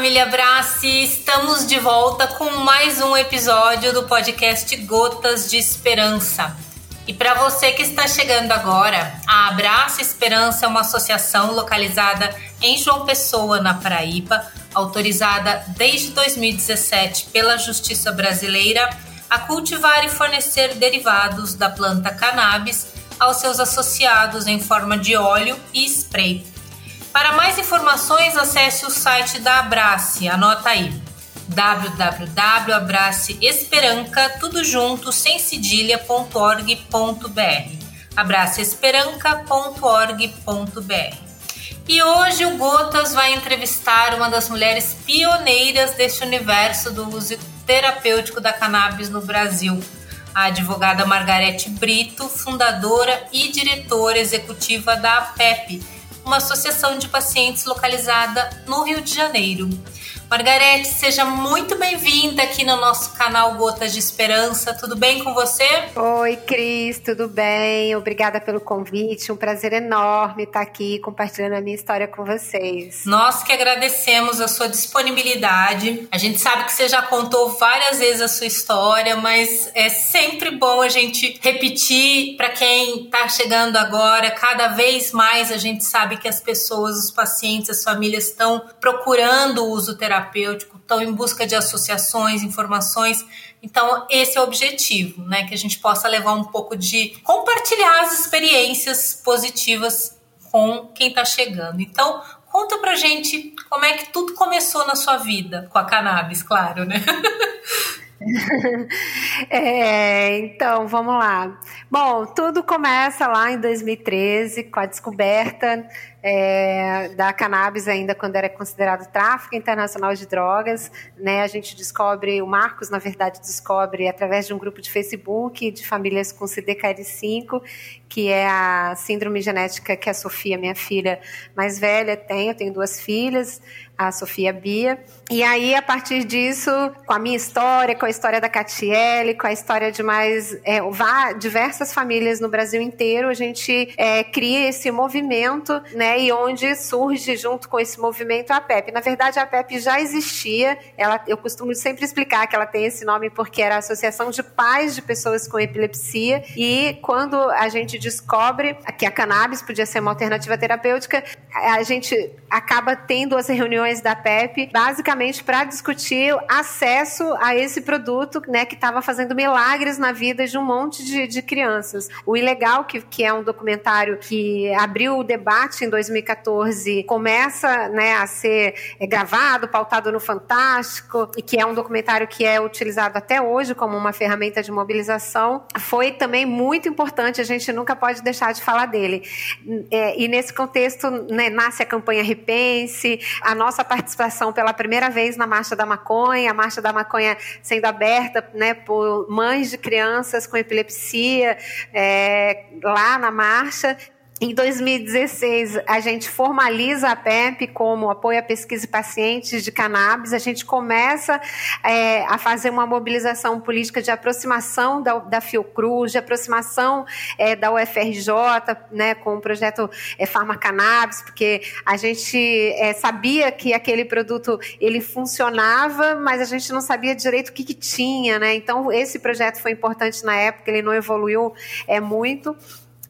família Abrace! Estamos de volta com mais um episódio do podcast Gotas de Esperança. E para você que está chegando agora, a Abraça Esperança é uma associação localizada em João Pessoa, na Paraíba, autorizada desde 2017 pela Justiça Brasileira a cultivar e fornecer derivados da planta cannabis aos seus associados em forma de óleo e spray. Para mais informações, acesse o site da Abrace, anota aí. www.abraceesperanca, tudo junto, sem cedilha.org.br abraceesperanca.org.br E hoje o Gotas vai entrevistar uma das mulheres pioneiras deste universo do uso terapêutico da cannabis no Brasil, a advogada Margarete Brito, fundadora e diretora executiva da APEP, uma associação de pacientes localizada no Rio de Janeiro. Margarete, seja muito bem-vinda aqui no nosso canal Gotas de Esperança. Tudo bem com você? Oi, Cris, tudo bem? Obrigada pelo convite. Um prazer enorme estar aqui compartilhando a minha história com vocês. Nós que agradecemos a sua disponibilidade. A gente sabe que você já contou várias vezes a sua história, mas é sempre bom a gente repetir para quem está chegando agora. Cada vez mais a gente sabe que as pessoas, os pacientes, as famílias estão procurando o uso terapêutico terapêutico, estão em busca de associações, informações. Então, esse é o objetivo, né? Que a gente possa levar um pouco de compartilhar as experiências positivas com quem está chegando. Então, conta pra gente como é que tudo começou na sua vida, com a cannabis, claro, né? é, então, vamos lá. Bom, tudo começa lá em 2013 com a descoberta é, da cannabis ainda quando era considerado tráfico internacional de drogas. Né? A gente descobre, o Marcos, na verdade, descobre através de um grupo de Facebook de famílias com CDKL5, que é a síndrome genética que a Sofia, minha filha mais velha, tem. Eu tenho duas filhas, a Sofia Bia. E aí, a partir disso, com a minha história, com a história da Catiele, com a história de mais é, diversas famílias no Brasil inteiro, a gente é, cria esse movimento, né? Né? E onde surge junto com esse movimento a PEP. Na verdade, a PEP já existia. Ela, eu costumo sempre explicar que ela tem esse nome porque era a Associação de Pais de Pessoas com Epilepsia. E quando a gente descobre que a cannabis podia ser uma alternativa terapêutica, a gente acaba tendo as reuniões da PEP basicamente para discutir acesso a esse produto, né? Que estava fazendo milagres na vida de um monte de, de crianças. O Ilegal, que, que é um documentário que abriu o debate em 2014 começa né, a ser é, gravado, pautado no Fantástico, e que é um documentário que é utilizado até hoje como uma ferramenta de mobilização, foi também muito importante, a gente nunca pode deixar de falar dele. É, e nesse contexto né, nasce a campanha Repense, a nossa participação pela primeira vez na Marcha da Maconha, a Marcha da Maconha sendo aberta né, por mães de crianças com epilepsia é, lá na marcha. Em 2016, a gente formaliza a PEP como apoio à pesquisa e pacientes de cannabis. A gente começa é, a fazer uma mobilização política de aproximação da, da Fiocruz, de aproximação é, da UFRJ, né, com o projeto é, Farmacannabis, porque a gente é, sabia que aquele produto ele funcionava, mas a gente não sabia direito o que, que tinha, né? Então, esse projeto foi importante na época, ele não evoluiu é, muito.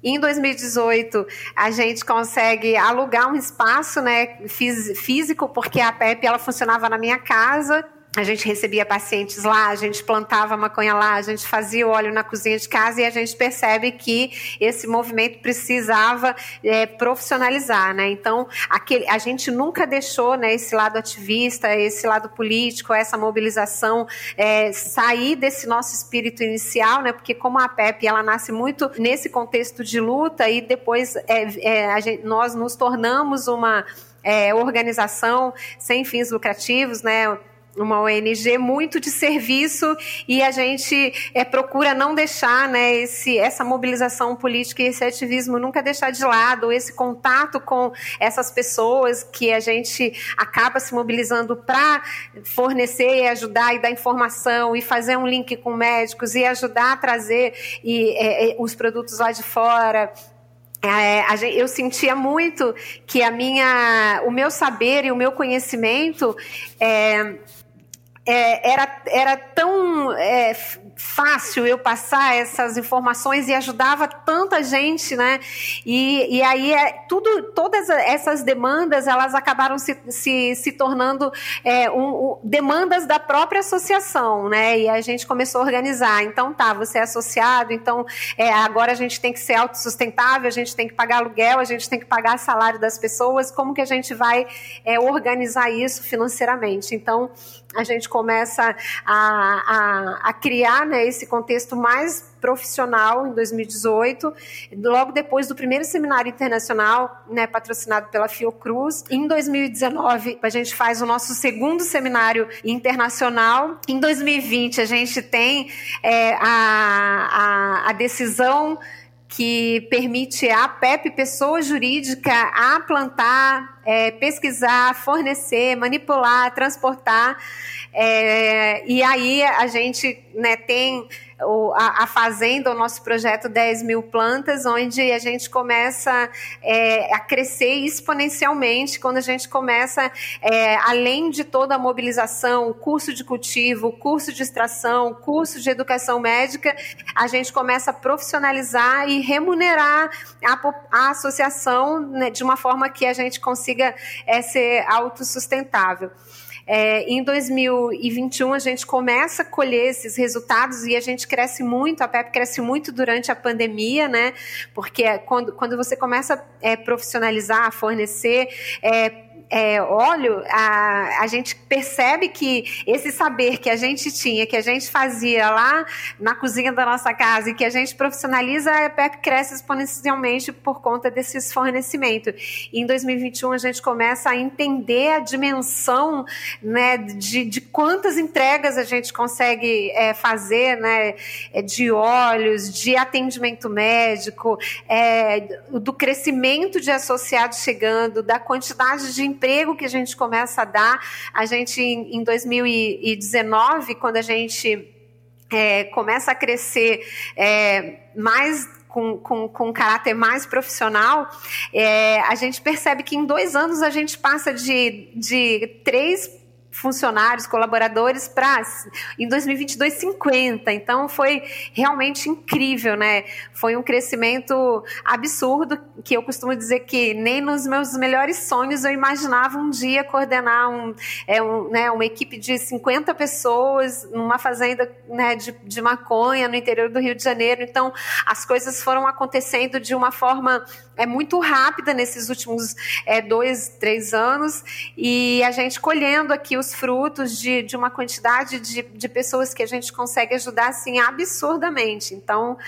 Em 2018, a gente consegue alugar um espaço né, físico, porque a PEP ela funcionava na minha casa a gente recebia pacientes lá, a gente plantava maconha lá, a gente fazia óleo na cozinha de casa e a gente percebe que esse movimento precisava é, profissionalizar, né? Então, aquele, a gente nunca deixou né, esse lado ativista, esse lado político, essa mobilização é, sair desse nosso espírito inicial, né? Porque como a PEP, ela nasce muito nesse contexto de luta e depois é, é gente, nós nos tornamos uma é, organização sem fins lucrativos, né? Uma ONG muito de serviço e a gente é, procura não deixar né, esse, essa mobilização política e esse ativismo nunca deixar de lado, esse contato com essas pessoas que a gente acaba se mobilizando para fornecer e ajudar e dar informação e fazer um link com médicos e ajudar a trazer e, é, os produtos lá de fora. É, eu sentia muito que a minha, o meu saber e o meu conhecimento é, é, era, era tão é, fácil eu passar essas informações e ajudava tanta gente, né? E, e aí é, tudo, todas essas demandas elas acabaram se, se, se tornando é, um, um, demandas da própria associação, né? E a gente começou a organizar. Então tá, você é associado, então é, agora a gente tem que ser autossustentável, a gente tem que pagar aluguel, a gente tem que pagar salário das pessoas. Como que a gente vai é, organizar isso financeiramente? Então a gente começa a, a, a criar né, esse contexto mais profissional em 2018, logo depois do primeiro seminário internacional, né, patrocinado pela Fiocruz. Em 2019, a gente faz o nosso segundo seminário internacional. Em 2020, a gente tem é, a, a, a decisão que permite à PEP, pessoa jurídica, a plantar, é, pesquisar, fornecer, manipular, transportar. É, e aí a gente né, tem o, a, a, Fazenda, o nosso projeto 10 mil plantas, onde a gente começa é, a crescer exponencialmente quando a gente começa, é, além de toda a mobilização, curso de cultivo, curso de extração, curso de educação médica, a gente começa a profissionalizar e remunerar a, a associação né, de uma forma que a gente consiga é, ser autossustentável. É, em 2021, a gente começa a colher esses resultados e a gente cresce muito, a PEP cresce muito durante a pandemia, né? Porque quando, quando você começa a é, profissionalizar, a fornecer, é, é, óleo, a, a gente percebe que esse saber que a gente tinha, que a gente fazia lá na cozinha da nossa casa e que a gente profissionaliza, a EPEC cresce exponencialmente por conta desses fornecimentos. E em 2021 a gente começa a entender a dimensão né, de, de quantas entregas a gente consegue é, fazer né, é, de óleos, de atendimento médico, é, do crescimento de associados chegando, da quantidade de emprego que a gente começa a dar. A gente, em 2019, quando a gente é, começa a crescer é, mais com, com, com um caráter mais profissional, é, a gente percebe que em dois anos a gente passa de, de três funcionários, colaboradores para em 2022 50. Então foi realmente incrível, né? Foi um crescimento absurdo que eu costumo dizer que nem nos meus melhores sonhos eu imaginava um dia coordenar um, é, um, né, uma equipe de 50 pessoas numa fazenda né, de, de maconha no interior do Rio de Janeiro. Então as coisas foram acontecendo de uma forma é muito rápida nesses últimos é, dois, três anos e a gente colhendo aqui os frutos de, de uma quantidade de, de pessoas que a gente consegue ajudar assim absurdamente. Então,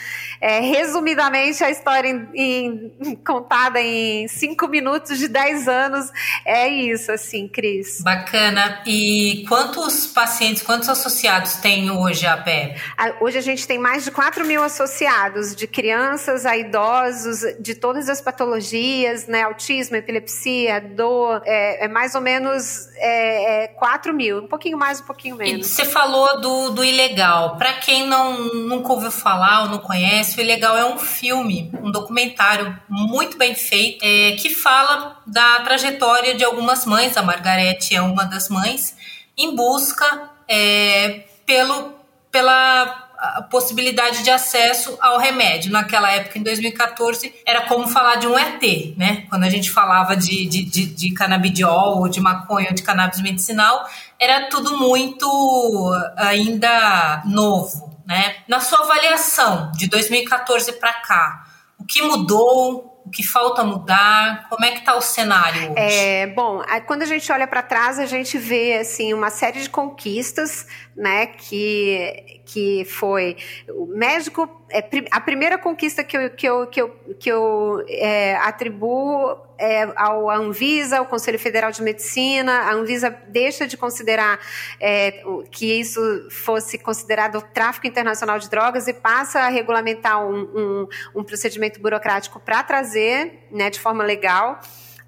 é, resumidamente, a história em, em, contada em cinco minutos de dez anos é isso, assim, Cris. Bacana. E quantos pacientes, quantos associados tem hoje a PEP? Hoje a gente tem mais de 4 mil associados, de crianças a idosos, de todas as patologias, né? Autismo, epilepsia, dor, é, é mais ou menos é, é 4 mil, um pouquinho mais, um pouquinho menos. E você falou do, do Ilegal. Para quem não nunca ouviu falar ou não conhece, o Ilegal é um filme, um documentário muito bem feito, é, que fala da trajetória de algumas mães, a Margarete é uma das mães, em busca é, pelo, pela a possibilidade de acesso ao remédio. Naquela época, em 2014, era como falar de um ET, né? Quando a gente falava de, de, de, de canabidiol, ou de maconha, ou de cannabis medicinal, era tudo muito ainda novo, né? Na sua avaliação de 2014 para cá, o que mudou? O que falta mudar? Como é que está o cenário hoje? É, bom, quando a gente olha para trás, a gente vê assim uma série de conquistas, né? Que que foi o médico. É, a primeira conquista que eu, que eu, que eu, que eu é, atribuo é, ao Anvisa, ao Conselho Federal de Medicina. A Anvisa deixa de considerar é, que isso fosse considerado tráfico internacional de drogas e passa a regulamentar um, um, um procedimento burocrático para trazer né, de forma legal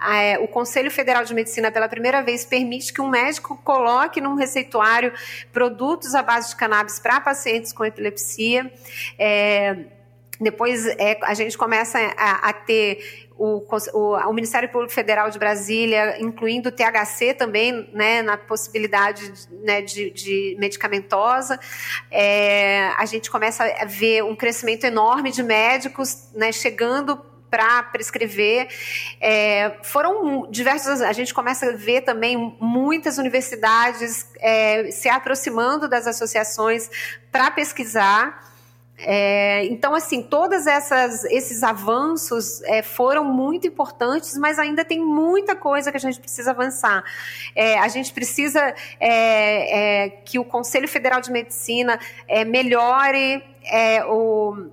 é, o Conselho Federal de Medicina, pela primeira vez, permite que um médico coloque num receituário produtos à base de cannabis para pacientes com epilepsia. É, depois é, a gente começa a, a ter o, o, o, Ministério Público Federal de Brasília, incluindo o THC também, né, na possibilidade né, de, de, medicamentosa. É, a gente começa a ver um crescimento enorme de médicos né, chegando para prescrever. É, foram diversas. A gente começa a ver também muitas universidades é, se aproximando das associações para pesquisar. É, então, assim, todos esses avanços é, foram muito importantes, mas ainda tem muita coisa que a gente precisa avançar. É, a gente precisa é, é, que o Conselho Federal de Medicina é, melhore o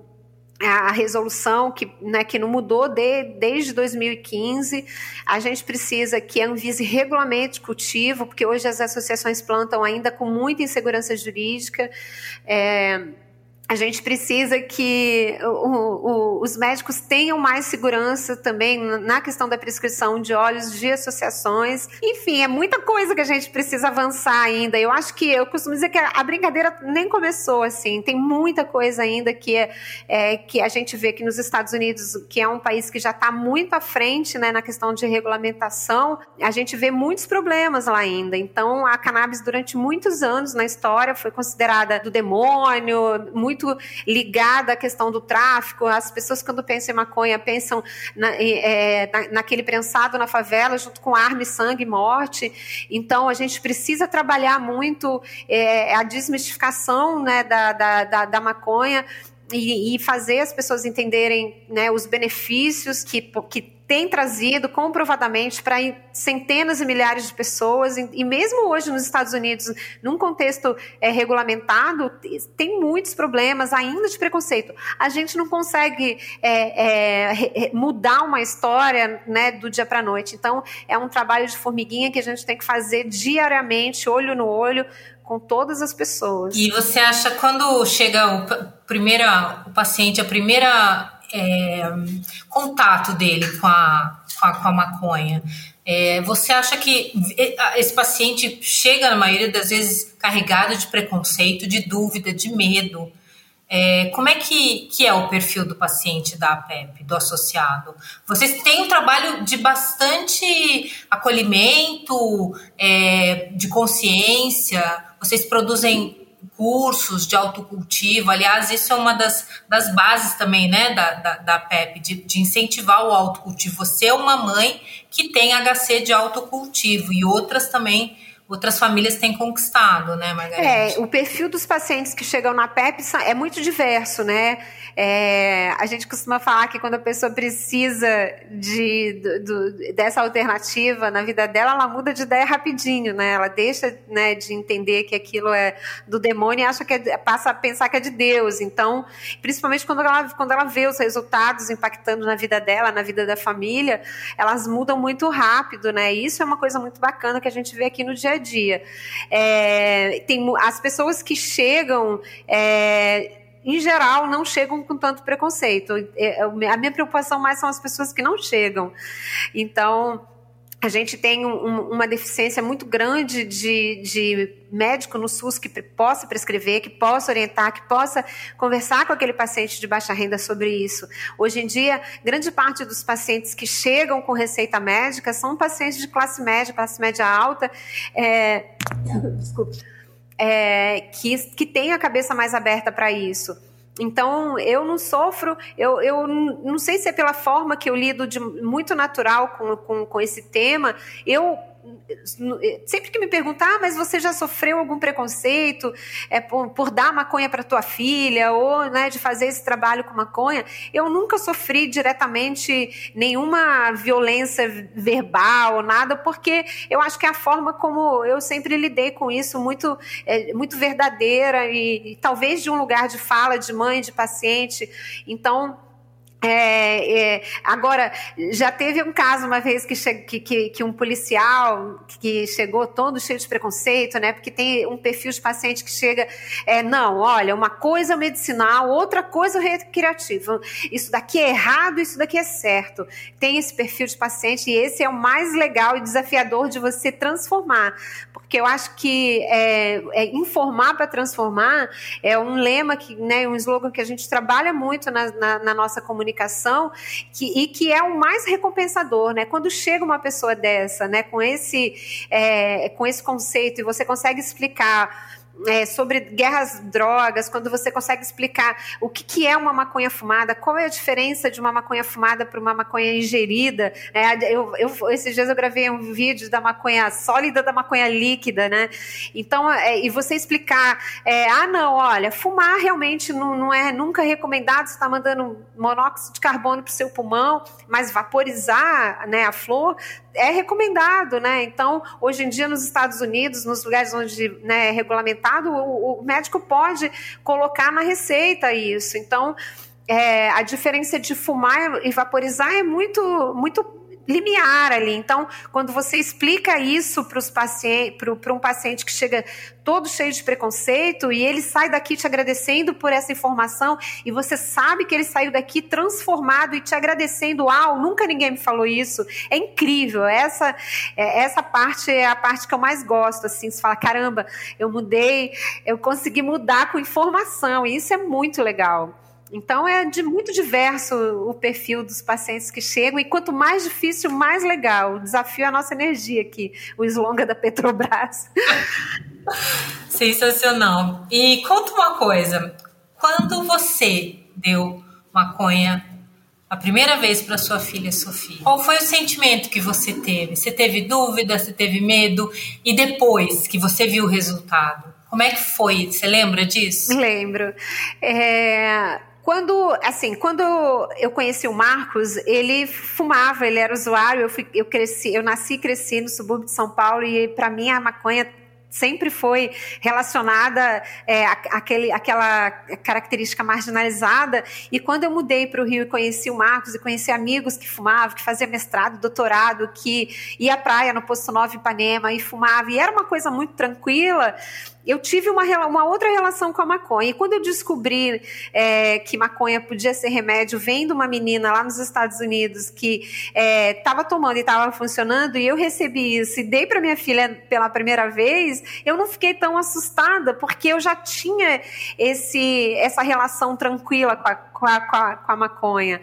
a resolução que, né, que não mudou de, desde 2015. A gente precisa que a Anvise regulamente cultivo, porque hoje as associações plantam ainda com muita insegurança jurídica. É, a gente precisa que o, o, os médicos tenham mais segurança também na questão da prescrição de óleos de associações. Enfim, é muita coisa que a gente precisa avançar ainda. Eu acho que eu costumo dizer que a brincadeira nem começou assim. Tem muita coisa ainda que é, é que a gente vê que nos Estados Unidos, que é um país que já está muito à frente, né, na questão de regulamentação, a gente vê muitos problemas lá ainda. Então, a cannabis durante muitos anos na história foi considerada do demônio, muito muito ligada à questão do tráfico. As pessoas, quando pensam em maconha, pensam na, é, na, naquele prensado na favela, junto com arma, sangue e morte. Então, a gente precisa trabalhar muito é, a desmistificação né, da, da, da, da maconha. E, e, fazer as pessoas entenderem né, os benefícios que, que tem trazido comprovadamente para centenas e milhares de pessoas, e mesmo hoje nos Estados Unidos, num contexto é, regulamentado, tem muitos problemas ainda de preconceito. A gente não consegue é, é, mudar uma história né, do dia para a noite. Então, é um trabalho de formiguinha que a gente tem que fazer diariamente, olho no olho, com todas as pessoas. E você acha quando chega o primeiro o paciente, a primeira é, contato dele com a, com a, com a maconha. É, você acha que esse paciente chega, na maioria das vezes, carregado de preconceito, de dúvida, de medo? É, como é que, que é o perfil do paciente da APEP, do associado? Vocês têm um trabalho de bastante acolhimento, é, de consciência, vocês produzem cursos de autocultivo. Aliás, isso é uma das, das bases também né, da, da, da PEP, de, de, incentivar o autocultivo. Você é uma mãe que tem HC de autocultivo e outras também. Outras famílias têm conquistado, né, Margarida? É, o perfil dos pacientes que chegam na PEP é muito diverso, né? É, a gente costuma falar que quando a pessoa precisa de, do, dessa alternativa na vida dela, ela muda de ideia rapidinho, né? Ela deixa né, de entender que aquilo é do demônio e acha que é, passa a pensar que é de Deus. Então, principalmente quando ela, quando ela vê os resultados impactando na vida dela, na vida da família, elas mudam muito rápido, né? E isso é uma coisa muito bacana que a gente vê aqui no dia a dia. É, tem as pessoas que chegam. É, em geral, não chegam com tanto preconceito. É, é, a minha preocupação mais são as pessoas que não chegam. Então, a gente tem um, uma deficiência muito grande de, de, médico no SUS que possa prescrever, que possa orientar, que possa conversar com aquele paciente de baixa renda sobre isso. Hoje em dia, grande parte dos pacientes que chegam com receita médica são pacientes de classe média, classe média alta. É... Desculpa é, que, que tem a cabeça mais aberta para isso. Então, eu não sofro, eu, eu não sei se é pela forma que eu lido de muito natural com, com, com esse tema, eu sempre que me perguntar, ah, mas você já sofreu algum preconceito é, por, por dar maconha para tua filha ou né, de fazer esse trabalho com maconha, eu nunca sofri diretamente nenhuma violência verbal, nada, porque eu acho que é a forma como eu sempre lidei com isso, muito, é, muito verdadeira e, e talvez de um lugar de fala de mãe, de paciente. Então, É, é, agora, já teve um caso uma vez que, que, que, que, um policial que chegou todo cheio de preconceito, né? Porque tem um perfil de paciente que chega, é, não, olha, uma coisa medicinal, outra coisa recreativa. Isso daqui é errado, isso daqui é certo. Tem esse perfil de paciente e esse é o mais legal e desafiador de você transformar. Porque eu acho que é, é informar para transformar é um lema, que, né, um slogan que a gente trabalha muito na, na, na nossa comunicação comunicação que, e que é o mais recompensador, né? Quando chega uma pessoa dessa, né, com esse, é, com esse conceito e você consegue explicar é, sobre guerras drogas, quando você consegue explicar o que, que, é uma maconha fumada, qual é a diferença de uma maconha fumada para uma maconha ingerida. É, eu, eu, esses dias eu gravei um vídeo da maconha sólida da maconha líquida, né? Então, é, e você explicar, é, ah, não, olha, fumar realmente não, não é nunca recomendado, você está mandando monóxido de carbono para o seu pulmão, mas vaporizar né, a flor é recomendado, né? Então, hoje em dia, nos Estados Unidos, nos lugares onde né, é regulamentado, o, o, médico pode colocar na receita isso. Então, é, a diferença de fumar e vaporizar é muito, muito limiar ali. Então, quando você explica isso para pacientes, para um paciente que chega todo cheio de preconceito e ele sai daqui te agradecendo por essa informação e você sabe que ele saiu daqui transformado e te agradecendo, uau, nunca ninguém me falou isso. É incrível. Essa é, essa parte é a parte que eu mais gosto, assim, você fala, caramba, eu mudei, eu consegui mudar com informação. E isso é muito legal. Então é de muito diverso o perfil dos pacientes que chegam e quanto mais difícil, mais legal. O desafio é a nossa energia aqui, o slonga da Petrobras. Sensacional. E conta uma coisa, quando você deu maconha a primeira vez para sua filha Sofia, qual foi o sentimento que você teve? Você teve dúvida, você teve medo e depois que você viu o resultado? Como é que foi? Você lembra disso? Lembro. É, quando, assim, quando eu conheci o Marcos, ele fumava, ele era usuário, eu, fui, eu cresci, eu nasci e cresci no subúrbio de São Paulo e para mim a maconha sempre foi relacionada é, àquele, àquela característica marginalizada. E quando eu mudei para o Rio e conheci o Marcos e conheci amigos que fumavam, que faziam mestrado, doutorado, que ia à praia no Posto 9 Ipanema e fumava, e era uma coisa muito tranquila, eu tive uma, uma outra relação com a maconha. E quando eu descobri é, que maconha podia ser remédio, vendo uma menina lá nos Estados Unidos que estava é, tomando e estava funcionando, e eu recebi isso e dei para minha filha pela primeira vez, eu não fiquei tão assustada, porque eu já tinha esse, essa relação tranquila com a, com a, com a, com a maconha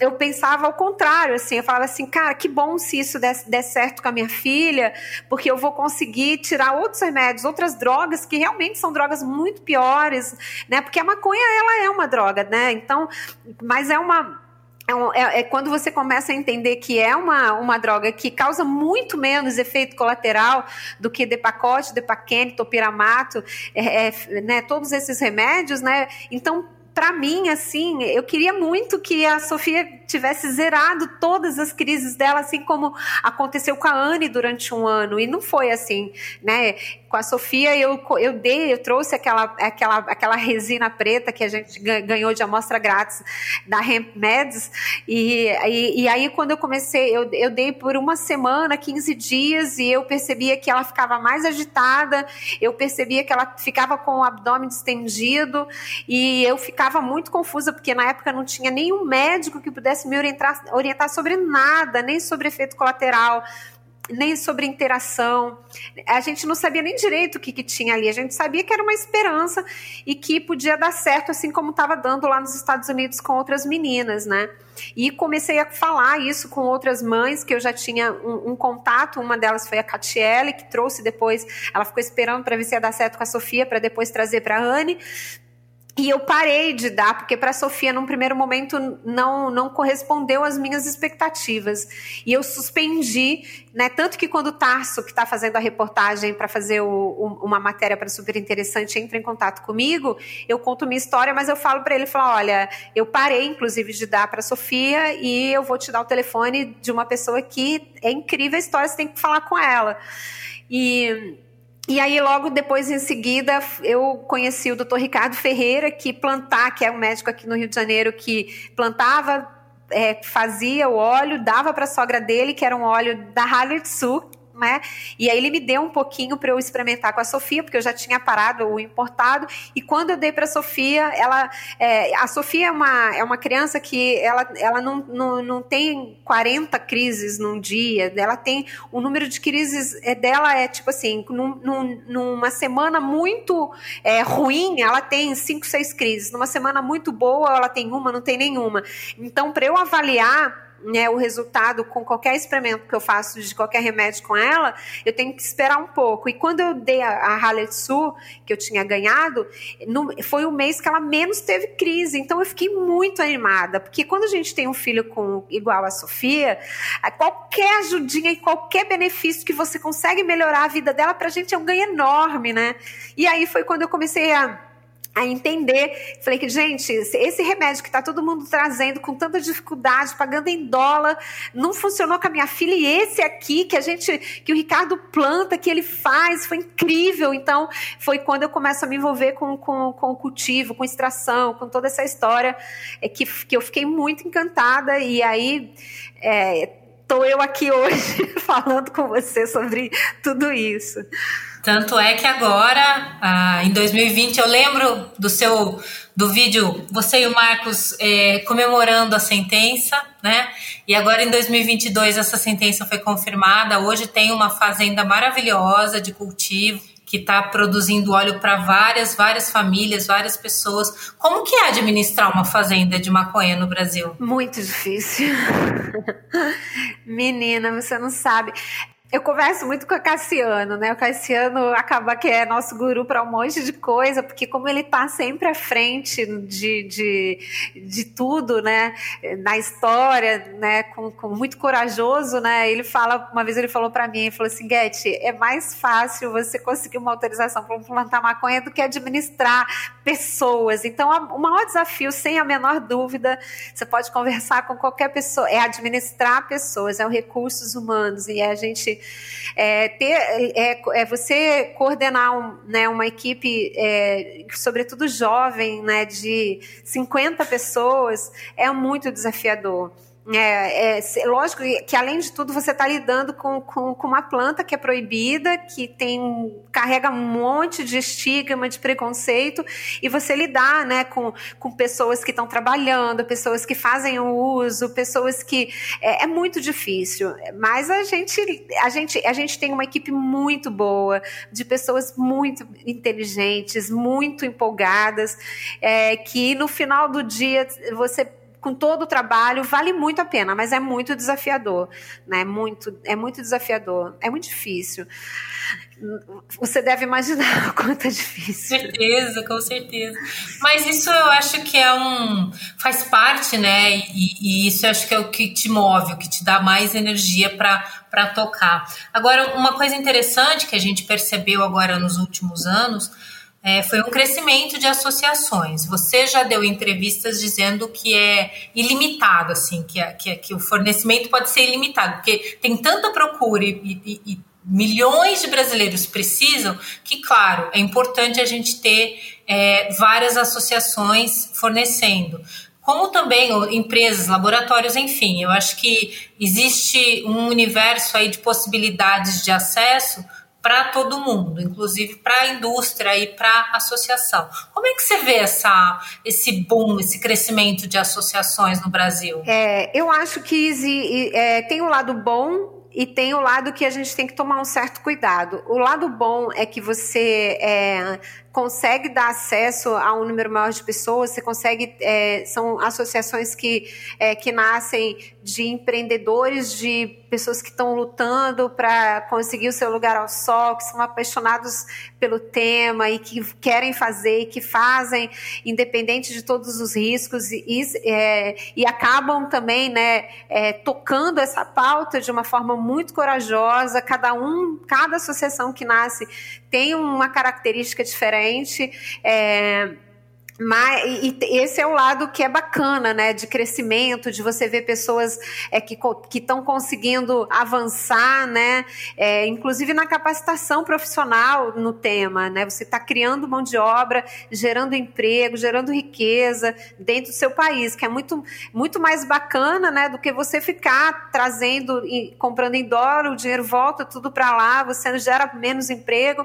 eu pensava ao contrário, assim, eu falava assim, cara, que bom se isso der, der, certo com a minha filha, porque eu vou conseguir tirar outros remédios, outras drogas que realmente são drogas muito piores, né? Porque a maconha ela é uma droga, né? Então, mas é uma é, é, é, quando você começa a entender que é uma, uma droga que causa muito menos efeito colateral do que Depacote, Depaquene, Topiramato, é, é, né, todos esses remédios, né? Então, para mim, assim, eu queria muito que a Sofia tivesse zerado todas as crises dela, assim como aconteceu com a Anne durante um ano. E não foi assim, né? Com a Sofia, eu, eu dei, eu trouxe aquela, aquela, aquela resina preta que a gente ganhou de amostra grátis da Hemp Meds. E, e, e aí, quando eu comecei, eu, eu dei por uma semana, 15 dias, e eu percebia que ela ficava mais agitada, eu percebia que ela ficava com o abdômen distendido, e eu ficava muito confusa, porque na época não tinha nenhum médico que pudesse me orientar, orientar sobre nada, nem sobre efeito colateral, nem sobre interação. A gente não sabia nem direito o que, que, tinha ali. A gente sabia que era uma esperança e que podia dar certo, assim como estava dando lá nos Estados Unidos com outras meninas, né? E comecei a falar isso com outras mães que eu já tinha um, um contato. Uma delas foi a Catiele, que trouxe depois. Ela ficou esperando para ver se ia dar certo com a Sofia, para depois trazer para a Anne. E eu parei de dar, porque para a Sofia, num primeiro momento, não, não correspondeu às minhas expectativas. E eu suspendi, né? Tanto que quando o Tarso, que está fazendo a reportagem para fazer o, o, uma matéria para super interessante, entra em contato comigo, eu conto minha história, mas eu falo para ele, falo, olha, eu parei, inclusive, de dar para a Sofia e eu vou te dar o telefone de uma pessoa que é incrível a história, você tem que falar com ela. E e aí, logo depois, em seguida, eu conheci o doutor Ricardo Ferreira, que plantar, que é um médico aqui no Rio de Janeiro, que plantava, é, fazia o óleo, dava para a sogra dele, que era um óleo da Sul né? E aí ele me deu um pouquinho para eu experimentar com a Sofia, porque eu já tinha parado o importado. E quando eu dei para a Sofia, ela, é, a Sofia é uma, é uma criança que ela, ela não, não, não tem 40 crises num dia, ela tem o número de crises é, dela é tipo assim, num, num, numa semana muito é, ruim, ela tem 5, 6 crises. Numa semana muito boa, ela tem uma, não tem nenhuma. Então, para eu avaliar né, o resultado com qualquer experimento que eu faço de qualquer remédio com ela, eu tenho que esperar um pouco. E quando eu dei a, Haletsu, que eu tinha ganhado, no, foi o mês que ela menos teve crise. Então eu fiquei muito animada, porque quando a gente tem um filho com igual a Sofia, qualquer ajudinha e qualquer benefício que você consegue melhorar a vida dela, pra gente é um ganho enorme, né? E aí foi quando eu comecei a a entender. Falei que, gente, esse remédio que está todo mundo trazendo com tanta dificuldade, pagando em dólar, não funcionou com a minha filha. E esse aqui que a gente, que o Ricardo planta, que ele faz, foi incrível. Então, foi quando eu começo a me envolver com, com, com o cultivo, com extração, com toda essa história, é que, que eu fiquei muito encantada. E aí, é, tô eu aqui hoje falando com você sobre tudo isso. Tanto é que agora, ah, em 2020, eu lembro do seu do vídeo você e o Marcos é, comemorando a sentença, né? E agora em 2022 essa sentença foi confirmada. Hoje tem uma fazenda maravilhosa de cultivo que está produzindo óleo para várias, várias famílias, várias pessoas. Como que é administrar uma fazenda de maconha no Brasil? Muito difícil. Menina, você não sabe. Eu converso muito com o Cassiano, né? O Cassiano acaba que é nosso guru para um monte de coisa, porque como ele está sempre à frente de, de, de tudo, né? Na história, né? Com, com muito corajoso, né? Ele fala, uma vez ele falou para mim, ele falou assim, Guete, é mais fácil você conseguir uma autorização para plantar maconha do que administrar pessoas. Então, o maior desafio, sem a menor dúvida, você pode conversar com qualquer pessoa, é administrar pessoas, é os recursos humanos, e é a gente é, ter, é, é você coordenar um, né, uma equipe, é, sobretudo jovem, né, de 50 pessoas, é muito desafiador. É, é, lógico que, além de tudo, você está lidando com, com, com, uma planta que é proibida, que tem carrega um monte de estigma, de preconceito, e você lidar né, com, com pessoas que estão trabalhando, pessoas que fazem o uso, pessoas que. É, é, muito difícil. Mas a gente, a, gente, a gente tem uma equipe muito boa, de pessoas muito inteligentes, muito empolgadas, é, que no final do dia você com todo o trabalho, vale muito a pena, mas é muito desafiador, né? Muito, é muito desafiador, é muito difícil. Você deve imaginar o quanto é difícil. Com certeza, com certeza. Mas isso eu acho que é um. faz parte, né? E, e isso eu acho que é o que te move, o que te dá mais energia para tocar. Agora, uma coisa interessante que a gente percebeu agora nos últimos anos é, foi um crescimento de associações. Você já deu entrevistas dizendo que é ilimitado, assim, que, que, que o fornecimento pode ser ilimitado, porque tem tanta procura e, e, e milhões de brasileiros precisam que, claro, é importante a gente ter é, várias associações fornecendo. Como também empresas, laboratórios, enfim, eu acho que existe um universo aí de possibilidades de acesso para todo mundo, inclusive para a indústria e para a associação. Como é que você vê essa, esse boom, esse crescimento de associações no Brasil? É, eu acho que é, tem um lado bom e tem o lado que a gente tem que tomar um certo cuidado. O lado bom é que você é, consegue dar acesso a um número maior de pessoas, você consegue. É, são associações que, é, que nascem de empreendedores, de pessoas que estão lutando para conseguir o seu lugar ao sol, que são apaixonados pelo tema e que querem fazer e que fazem, independente de todos os riscos, e, é, e acabam também né, é, tocando essa pauta de uma forma muito corajosa. Cada um, cada associação que nasce tem uma característica diferente. É, Mas e, esse é o lado que é bacana, né? De crescimento, de você ver pessoas é, que estão conseguindo avançar, né? É, inclusive na capacitação profissional no tema, né? Você está criando mão de obra, gerando emprego, gerando riqueza dentro do seu país, que é muito, muito mais bacana, né? Do que você ficar trazendo e comprando em dólar, o dinheiro volta tudo para lá, você gera menos emprego.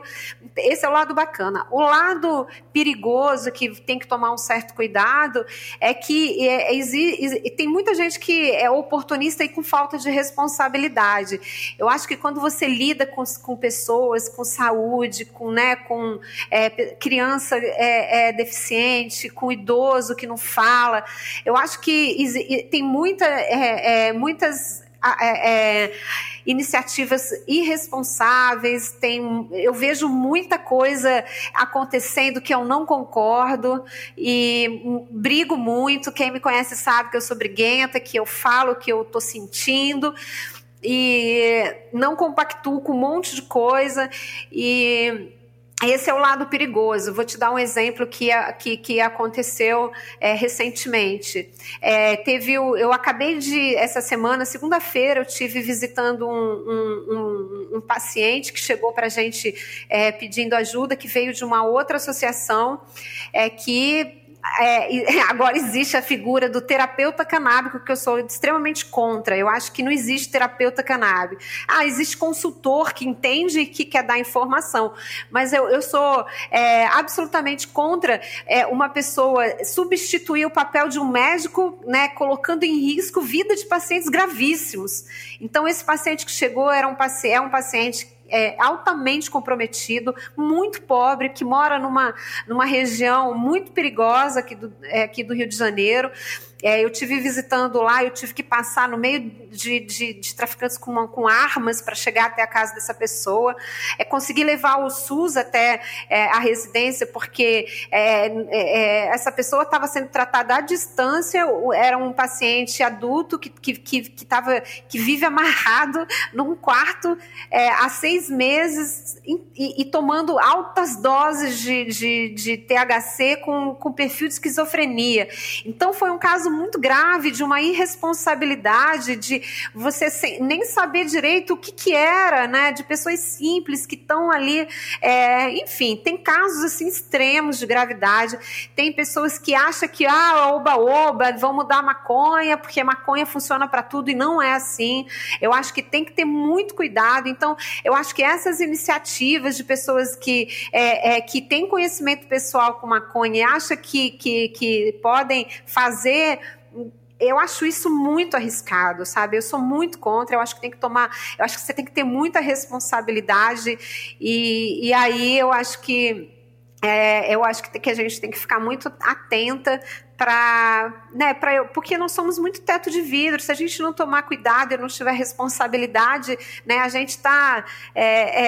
Esse é o lado bacana. O lado perigoso que tem que tomar um certo cuidado é que é, é, tem muita gente que é oportunista e com falta de responsabilidade. Eu acho que quando você lida com, com pessoas, com saúde, com, né, com é, criança é, é deficiente, com idoso que não fala, eu acho que tem muita, muitas é, é, iniciativas irresponsáveis, tem, eu vejo muita coisa acontecendo que eu não concordo e brigo muito. Quem me conhece sabe que eu sou briguenta, que eu falo o que eu estou sentindo e não compactuo com um monte de coisa e esse é o lado perigoso. Vou te dar um exemplo que, que, que aconteceu é, recentemente. É, teve o, eu acabei de, essa semana, segunda-feira, eu tive visitando um, um, um, um paciente que chegou para a gente é, pedindo ajuda, que veio de uma outra associação é, que é, agora existe a figura do terapeuta canábico, que eu sou extremamente contra. Eu acho que não existe terapeuta canábico. Ah, existe consultor que entende e que quer dar informação. Mas eu, eu sou é, absolutamente contra é, uma pessoa substituir o papel de um médico, né, colocando em risco vida de pacientes gravíssimos. Então, esse paciente que chegou era um, é um paciente é, altamente comprometido, muito pobre, que mora numa, numa região muito perigosa aqui do, é, aqui do Rio de Janeiro. É, eu tive visitando lá, eu tive que passar no meio de, de, de traficantes com, com armas para chegar até a casa dessa pessoa. É, consegui levar o SUS até é, a residência, porque é, é, é essa pessoa estava sendo tratada à distância, era um paciente adulto que, que, que, que, tava, que vive amarrado num quarto é, há seis meses e, e, tomando altas doses de, de, de THC com, com perfil de esquizofrenia. Então foi um caso muito grave de uma irresponsabilidade, de você sem, nem saber direito o que, que era, né? De pessoas simples que estão ali. É, enfim, tem casos assim extremos de gravidade. Tem pessoas que acham que, ah, oba-oba, vão mudar a maconha, porque a maconha funciona para tudo e não é assim. Eu acho que tem que ter muito cuidado. Então, eu acho que essas iniciativas de pessoas que, é, é, que têm conhecimento pessoal com maconha e acham que, que, que podem fazer eu acho isso muito arriscado, sabe? Eu sou muito contra, eu acho que tem que tomar, eu acho que você tem que ter muita responsabilidade e, e aí eu acho que é, eu acho que, que a gente tem que ficar muito atenta para, né, para porque nós somos muito teto de vidro. Se a gente não tomar cuidado e não tiver responsabilidade, né, a gente está é,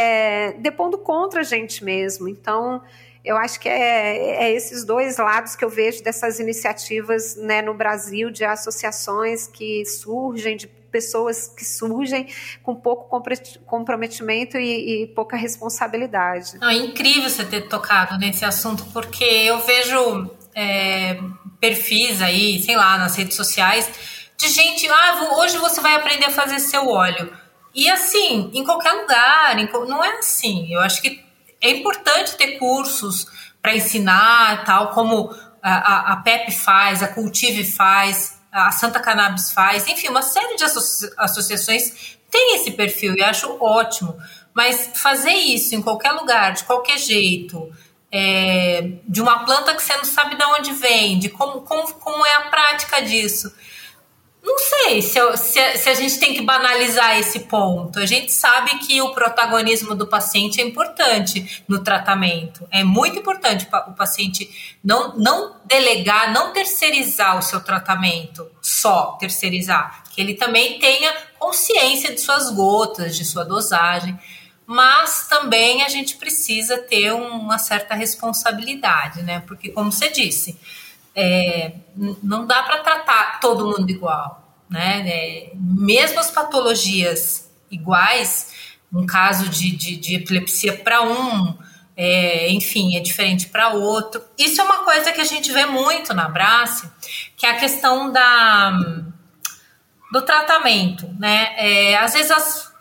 é, depondo contra a gente mesmo. Então eu acho que é, é, esses dois lados que eu vejo dessas iniciativas né, no Brasil, de associações que surgem, de pessoas que surgem com pouco comprometimento e, e pouca responsabilidade. Não, é incrível você ter tocado nesse assunto, porque eu vejo é, perfis aí, sei lá, nas redes sociais, de gente, ah, hoje você vai aprender a fazer seu óleo. E assim, em qualquer lugar, em, não é assim. Eu acho que é importante ter cursos para ensinar, tal, como a, a, PEP faz, a Cultive faz, a Santa Cannabis faz, enfim, uma série de associa associações tem esse perfil e acho ótimo. Mas fazer isso em qualquer lugar, de qualquer jeito, é, de uma planta que você não sabe de onde vem, de como, como, como é a prática disso. Não sei se, se, se, a gente tem que banalizar esse ponto. A gente sabe que o protagonismo do paciente é importante no tratamento. É muito importante o paciente não, não delegar, não terceirizar o seu tratamento, só terceirizar. Que ele também tenha consciência de suas gotas, de sua dosagem. Mas também a gente precisa ter uma certa responsabilidade, né? Porque, como você disse, é, não dá para tratar todo mundo igual, né? É, mesmo as patologias iguais, um caso de, de, de epilepsia para um é, enfim, é diferente para outro. Isso é uma coisa que a gente vê muito na Brace, que é a questão da, do tratamento, né? É, às vezes as,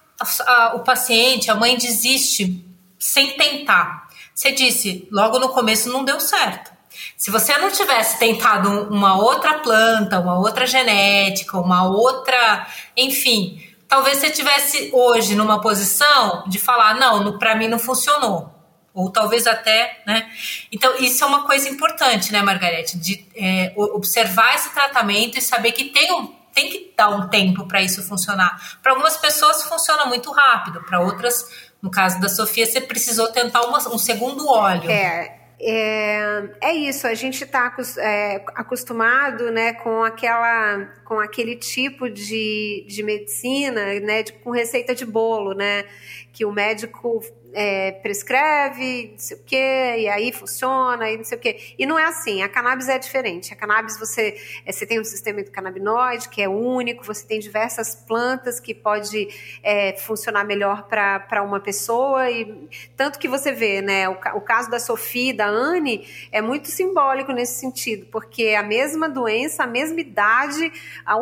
a, o paciente, a mãe desiste sem tentar. Você disse, logo no começo não deu certo. Se você não tivesse tentado uma outra planta, uma outra genética, uma outra, enfim, talvez você tivesse hoje numa posição de falar, não, para mim não funcionou. Ou talvez até, né? Então, isso é uma coisa importante, né, Margarete? De é, observar esse tratamento e saber que tem um, tem que dar um tempo para isso funcionar. Para algumas pessoas funciona muito rápido, para outras, no caso da Sofia, você precisou tentar uma, um segundo óleo. É, é, é isso, a gente está é, acostumado né, com, aquela, com aquele tipo de, de medicina né, de, com receita de bolo, né, que o médico é, prescreve, não sei o quê, e aí funciona, e não sei o quê. E não é assim, a cannabis é diferente. A cannabis você, é, você tem um sistema endocannabinoide que é único, você tem diversas plantas que pode é, funcionar melhor para uma pessoa, e tanto que você vê, né, o, o caso da Sofia da Anne é muito simbólico nesse sentido, porque a mesma doença, a mesma idade,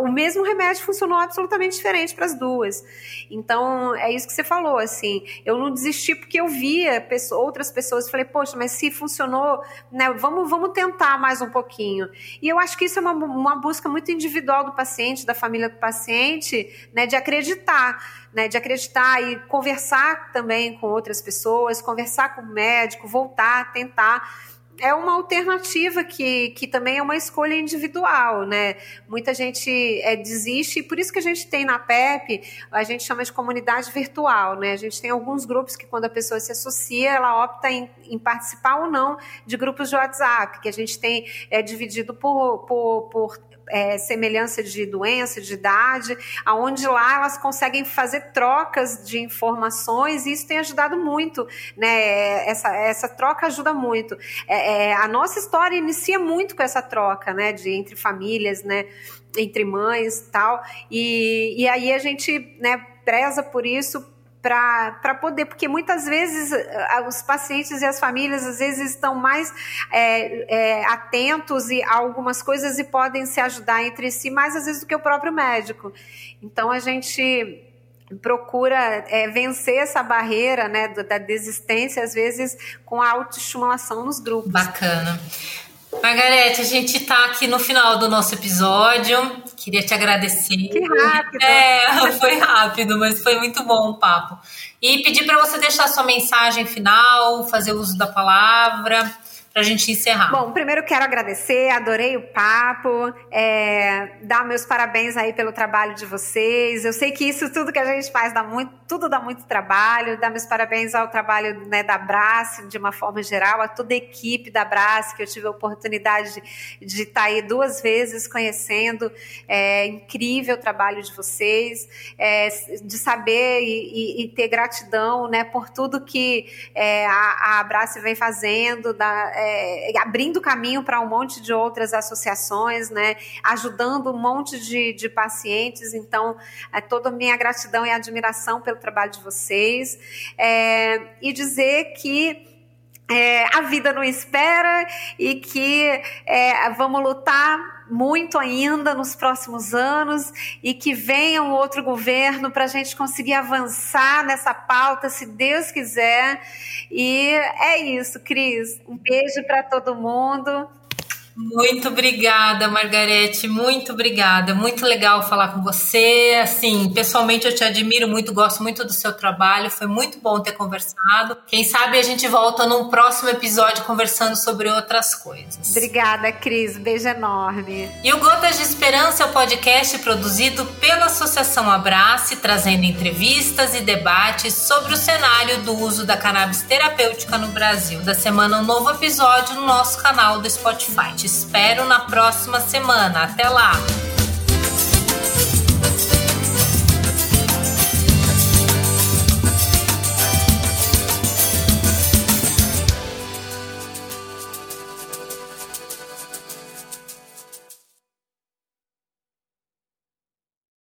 o mesmo remédio funcionou absolutamente diferente para as duas. Então, é isso que você falou, assim, eu não desisti porque eu via pessoas, outras pessoas falei, poxa, mas se funcionou, né, vamos, vamos tentar mais um pouquinho. E eu acho que isso é uma, uma busca muito individual do paciente, da família do paciente, né, de acreditar. Né, de acreditar e conversar também com outras pessoas, conversar com o médico, voltar, tentar é uma alternativa que, que também é uma escolha individual, né? Muita gente é, desiste, e por isso que a gente tem na PEP, a gente chama de comunidade virtual, né? A gente tem alguns grupos que quando a pessoa se associa, ela opta em, em participar ou não de grupos de WhatsApp, que a gente tem é, dividido por, por, por é, semelhança de doença, de idade, aonde lá elas conseguem fazer trocas de informações e isso tem ajudado muito, né? Essa, essa troca ajuda muito. É, é, a nossa história inicia muito com essa troca, né? De entre famílias, né? Entre mães tal. E, e aí a gente, né? Preza por isso para poder, porque muitas vezes os pacientes e as famílias às vezes estão mais é, é, atentos a algumas coisas e podem se ajudar entre si mais às vezes do que o próprio médico. Então a gente procura é, vencer essa barreira né, da desistência, às vezes com a autoestimulação nos grupos. Bacana. Margarete, a gente está aqui no final do nosso episódio. Queria te agradecer. Que rápido! É, foi rápido, mas foi muito bom o papo. E pedir para você deixar sua mensagem final, fazer uso da palavra para a gente encerrar. Bom, primeiro quero agradecer, adorei o papo, é, dar meus parabéns aí pelo trabalho de vocês. Eu sei que isso tudo que a gente faz dá muito, tudo dá muito trabalho. Dar meus parabéns ao trabalho né, da Brace, de uma forma geral, a toda a equipe da Brace, que eu tive a oportunidade de, estar tá aí duas vezes conhecendo. É incrível o trabalho de vocês, é, de saber e, e, e, ter gratidão né, por tudo que é, a, a Brace vem fazendo, da, é, abrindo caminho para um monte de outras associações, né, ajudando um monte de, de pacientes. Então, é, toda a minha gratidão e admiração pelo trabalho de vocês. É, e dizer que é, a vida não espera e que é, vamos lutar muito ainda nos próximos anos e que venha um outro governo para a gente conseguir avançar nessa pauta, se Deus quiser. E é isso, Cris. Um beijo para todo mundo. Muito obrigada, Margarete. Muito obrigada. Muito legal falar com você. Assim, pessoalmente eu te admiro muito, gosto muito do seu trabalho. Foi muito bom ter conversado. Quem sabe a gente volta num próximo episódio conversando sobre outras coisas. Obrigada, Cris. Beijo enorme. E o Gotas de Esperança é o podcast produzido pela Associação Abrace, trazendo entrevistas e debates sobre o cenário do uso da cannabis terapêutica no Brasil. Da semana um novo episódio no nosso canal do Spotify. Te espero na próxima semana. Até lá!